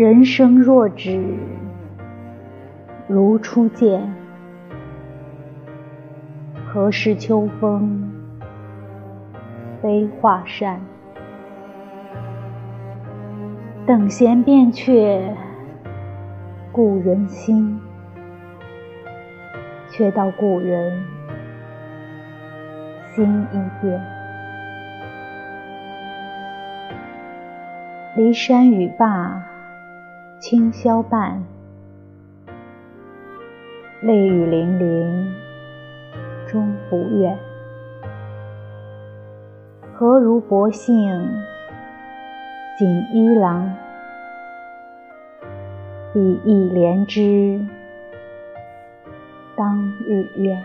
人生若只如初见，何事秋风悲画扇？等闲变却故人心，却道故人心已变。骊山语罢。清宵半，泪雨霖铃终不怨。何如薄幸锦衣郎？比翼连枝当日愿。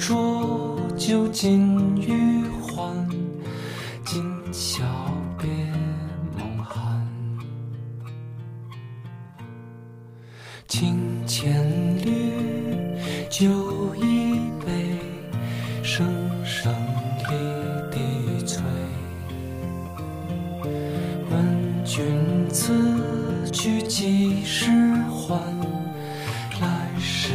浊酒尽余欢，今宵别梦寒。清千缕，酒一杯，声声离笛催。问君此去几时还？来时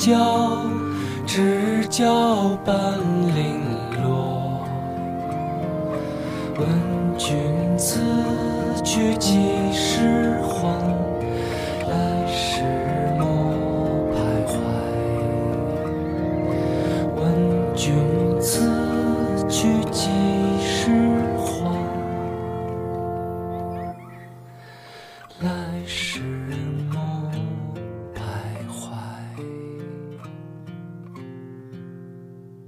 角，知交半零落。问君此去几时还？来时莫徘徊。问君此去几时还？来时莫。